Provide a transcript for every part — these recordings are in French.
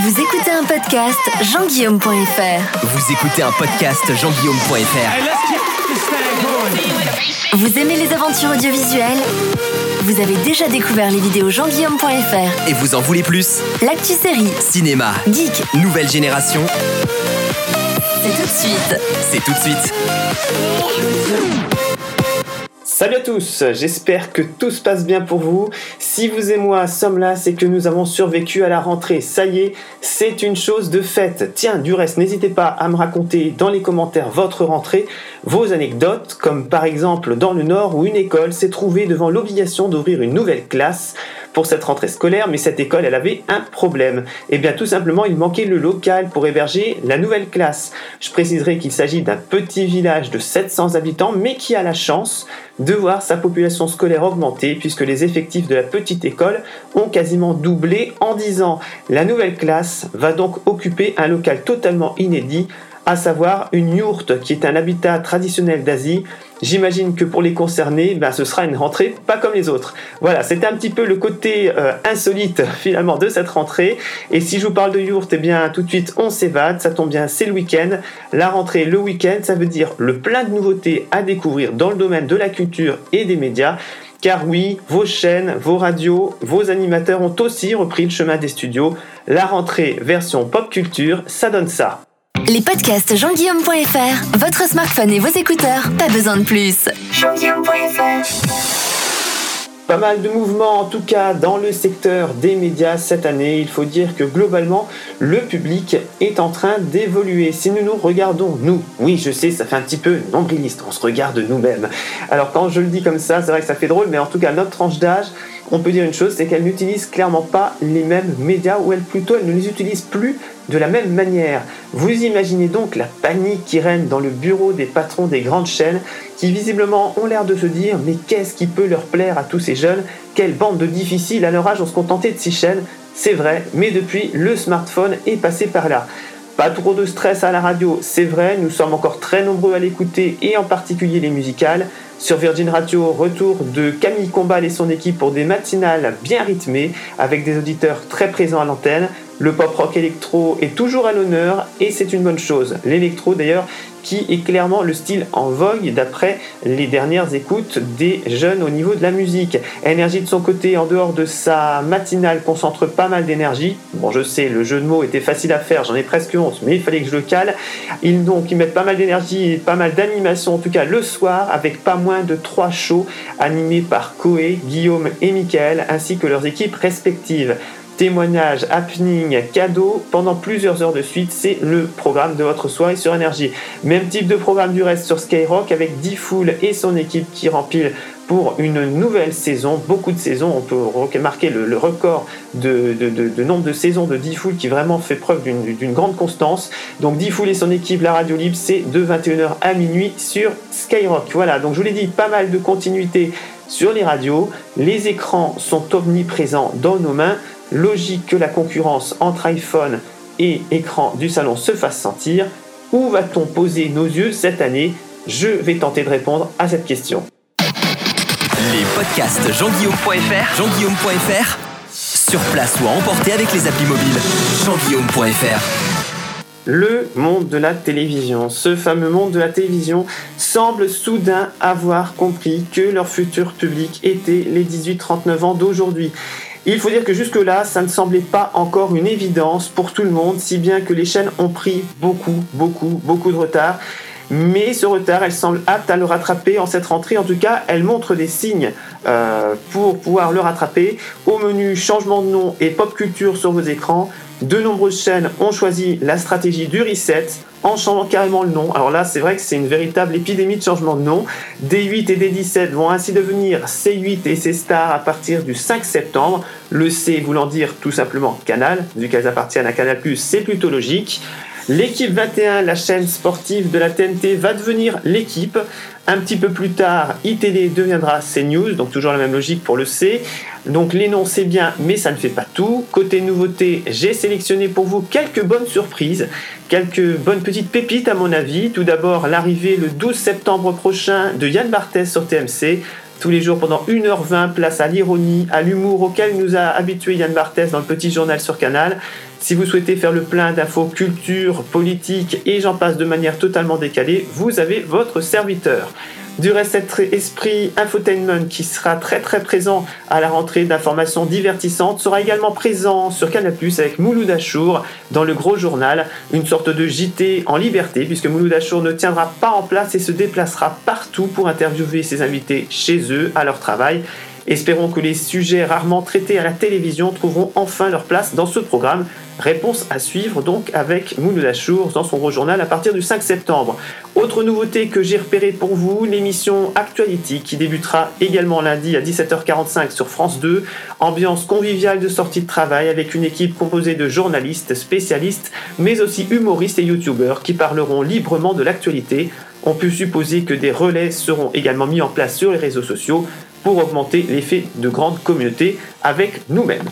Vous écoutez un podcast jean-guillaume.fr. Vous écoutez un podcast jean-guillaume.fr. Vous aimez les aventures audiovisuelles? Vous avez déjà découvert les vidéos jean-guillaume.fr. Et vous en voulez plus? L'actu série, Cinéma, geek, nouvelle génération, c'est tout de suite. c'est tout de suite. Salut à tous, j'espère que tout se passe bien pour vous. Si vous et moi sommes là, c'est que nous avons survécu à la rentrée. Ça y est, c'est une chose de faite. Tiens, du reste, n'hésitez pas à me raconter dans les commentaires votre rentrée, vos anecdotes, comme par exemple dans le Nord où une école s'est trouvée devant l'obligation d'ouvrir une nouvelle classe pour cette rentrée scolaire, mais cette école, elle avait un problème. Eh bien, tout simplement, il manquait le local pour héberger la nouvelle classe. Je préciserai qu'il s'agit d'un petit village de 700 habitants, mais qui a la chance de voir sa population scolaire augmenter, puisque les effectifs de la petite école ont quasiment doublé en 10 ans. La nouvelle classe va donc occuper un local totalement inédit, à savoir une yourte, qui est un habitat traditionnel d'Asie, J'imagine que pour les concernés, ben, ce sera une rentrée pas comme les autres. Voilà, c'était un petit peu le côté euh, insolite finalement de cette rentrée. Et si je vous parle de yourte, eh bien tout de suite on s'évade, ça tombe bien, c'est le week-end. La rentrée, le week-end, ça veut dire le plein de nouveautés à découvrir dans le domaine de la culture et des médias. Car oui, vos chaînes, vos radios, vos animateurs ont aussi repris le chemin des studios. La rentrée version pop culture, ça donne ça. Les podcasts jean-guillaume.fr, votre smartphone et vos écouteurs, pas besoin de plus. Pas mal de mouvements en tout cas dans le secteur des médias cette année. Il faut dire que globalement le public est en train d'évoluer. Si nous nous regardons nous, oui je sais ça fait un petit peu nombriliste, on se regarde nous-mêmes. Alors quand je le dis comme ça, c'est vrai que ça fait drôle, mais en tout cas notre tranche d'âge, on peut dire une chose, c'est qu'elle n'utilise clairement pas les mêmes médias, ou elle plutôt elle ne les utilise plus de la même manière. Vous imaginez donc la panique qui règne dans le bureau des patrons des grandes chaînes, qui visiblement ont l'air de se dire mais qu'est-ce qui peut leur plaire à tous ces jeunes? Quelle bande de difficiles à leur âge on se contentait de six chaînes? C'est vrai, mais depuis le smartphone est passé par là. Pas trop de stress à la radio, c'est vrai, nous sommes encore très nombreux à l'écouter et en particulier les musicales. Sur Virgin Radio, retour de Camille Combal et son équipe pour des matinales bien rythmées avec des auditeurs très présents à l'antenne. Le pop rock électro est toujours à l'honneur et c'est une bonne chose. L'électro d'ailleurs qui est clairement le style en vogue d'après les dernières écoutes des jeunes au niveau de la musique. Énergie de son côté, en dehors de sa matinale, concentre pas mal d'énergie. Bon, je sais, le jeu de mots était facile à faire, j'en ai presque honte, mais il fallait que je le cale. Ils donc ils mettent pas mal d'énergie pas mal d'animation, en tout cas le soir, avec pas moins de trois shows animés par Koé, Guillaume et Michael, ainsi que leurs équipes respectives témoignages, happening, cadeaux pendant plusieurs heures de suite. C'est le programme de votre soirée sur énergie. Même type de programme du reste sur Skyrock avec D-Fool et son équipe qui rempilent pour une nouvelle saison, beaucoup de saisons, on peut remarquer le, record de, nombre de saisons de D-Fool qui vraiment fait preuve d'une grande constance. Donc D-Fool et son équipe, la radio libre, c'est de 21h à minuit sur Skyrock. Voilà, donc je vous l'ai dit, pas mal de continuité sur les radios, les écrans sont omniprésents dans nos mains, logique que la concurrence entre iPhone et écran du salon se fasse sentir. Où va-t-on poser nos yeux cette année? Je vais tenter de répondre à cette question. Les podcasts jean-guillaume.fr, jean-guillaume.fr, sur place ou à emporter avec les applis mobiles. jean-guillaume.fr. Le monde de la télévision, ce fameux monde de la télévision, semble soudain avoir compris que leur futur public était les 18-39 ans d'aujourd'hui. Il faut dire que jusque-là, ça ne semblait pas encore une évidence pour tout le monde, si bien que les chaînes ont pris beaucoup, beaucoup, beaucoup de retard. Mais ce retard, elle semble apte à le rattraper en cette rentrée. En tout cas, elle montre des signes euh, pour pouvoir le rattraper. Au menu changement de nom et pop culture sur vos écrans, de nombreuses chaînes ont choisi la stratégie du reset en changeant carrément le nom. Alors là, c'est vrai que c'est une véritable épidémie de changement de nom. D8 et D17 vont ainsi devenir C8 et C Star à partir du 5 septembre. Le C voulant dire tout simplement Canal, vu qu'elles appartiennent à Canal+, c'est plutôt logique. L'équipe 21, la chaîne sportive de la TNT, va devenir l'équipe. Un petit peu plus tard, ITD deviendra CNews, donc toujours la même logique pour le C. Donc les noms c'est bien, mais ça ne fait pas tout. Côté nouveauté, j'ai sélectionné pour vous quelques bonnes surprises, quelques bonnes petites pépites à mon avis. Tout d'abord, l'arrivée le 12 septembre prochain de Yann Barthès sur TMC. Tous les jours pendant 1h20, place à l'ironie, à l'humour auquel nous a habitué Yann Barthès dans le petit journal sur Canal. Si vous souhaitez faire le plein d'infos culture, politique et j'en passe de manière totalement décalée, vous avez votre serviteur. Du reste, cet esprit infotainment qui sera très très présent à la rentrée d'informations divertissantes sera également présent sur Canal avec Mouloud Achour dans le gros journal, une sorte de JT en liberté puisque Mouloud Achour ne tiendra pas en place et se déplacera partout pour interviewer ses invités chez eux, à leur travail. Espérons que les sujets rarement traités à la télévision trouveront enfin leur place dans ce programme. Réponse à suivre donc avec Mouloud Achour dans son gros journal à partir du 5 septembre. Autre nouveauté que j'ai repérée pour vous, l'émission Actuality qui débutera également lundi à 17h45 sur France 2. Ambiance conviviale de sortie de travail avec une équipe composée de journalistes, spécialistes, mais aussi humoristes et youtubeurs qui parleront librement de l'actualité. On peut supposer que des relais seront également mis en place sur les réseaux sociaux pour augmenter l'effet de grande communauté avec nous-mêmes.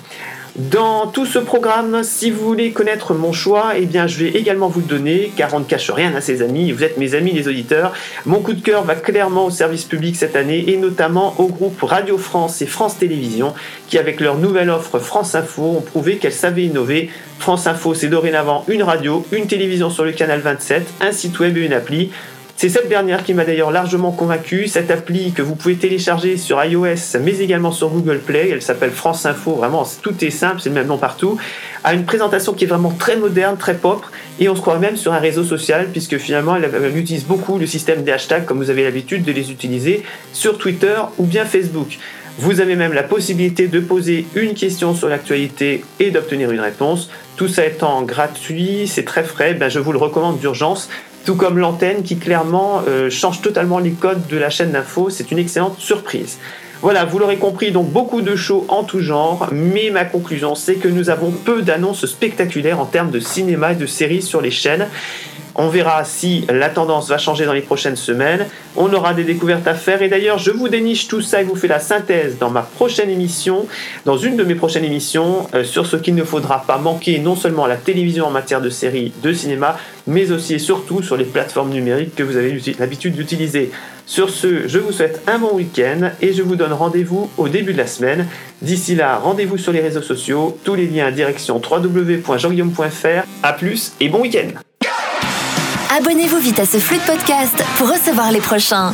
Dans tout ce programme, si vous voulez connaître mon choix, eh bien, je vais également vous le donner, car on ne cache rien à ses amis, vous êtes mes amis les auditeurs. Mon coup de cœur va clairement au service public cette année, et notamment au groupe Radio France et France Télévisions, qui avec leur nouvelle offre France Info ont prouvé qu'elles savaient innover. France Info, c'est dorénavant une radio, une télévision sur le canal 27, un site web et une appli. C'est cette dernière qui m'a d'ailleurs largement convaincu. Cette appli que vous pouvez télécharger sur iOS, mais également sur Google Play, elle s'appelle France Info. Vraiment, tout est simple, c'est le même nom partout. A une présentation qui est vraiment très moderne, très propre, et on se croit même sur un réseau social, puisque finalement, elle, utilise beaucoup le système des hashtags, comme vous avez l'habitude de les utiliser sur Twitter ou bien Facebook. Vous avez même la possibilité de poser une question sur l'actualité et d'obtenir une réponse. Tout ça étant gratuit, c'est très frais, ben je vous le recommande d'urgence tout comme l'antenne qui clairement euh, change totalement les codes de la chaîne d'info. C'est une excellente surprise. Voilà, vous l'aurez compris, donc beaucoup de shows en tout genre, mais ma conclusion c'est que nous avons peu d'annonces spectaculaires en termes de cinéma et de séries sur les chaînes. On verra si la tendance va changer dans les prochaines semaines. On aura des découvertes à faire. Et d'ailleurs, je vous déniche tout ça et vous fais la synthèse dans ma prochaine émission, dans une de mes prochaines émissions, euh, sur ce qu'il ne faudra pas manquer non seulement à la télévision en matière de séries, de cinéma, mais aussi et surtout sur les plateformes numériques que vous avez l'habitude d'utiliser. Sur ce, je vous souhaite un bon week-end et je vous donne rendez-vous au début de la semaine. D'ici là, rendez-vous sur les réseaux sociaux, tous les liens direction www.jeanguillaume.fr. A plus et bon week-end Abonnez-vous vite à ce flux de podcast pour recevoir les prochains.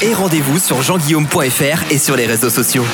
Et rendez-vous sur jeanguillaume.fr et sur les réseaux sociaux.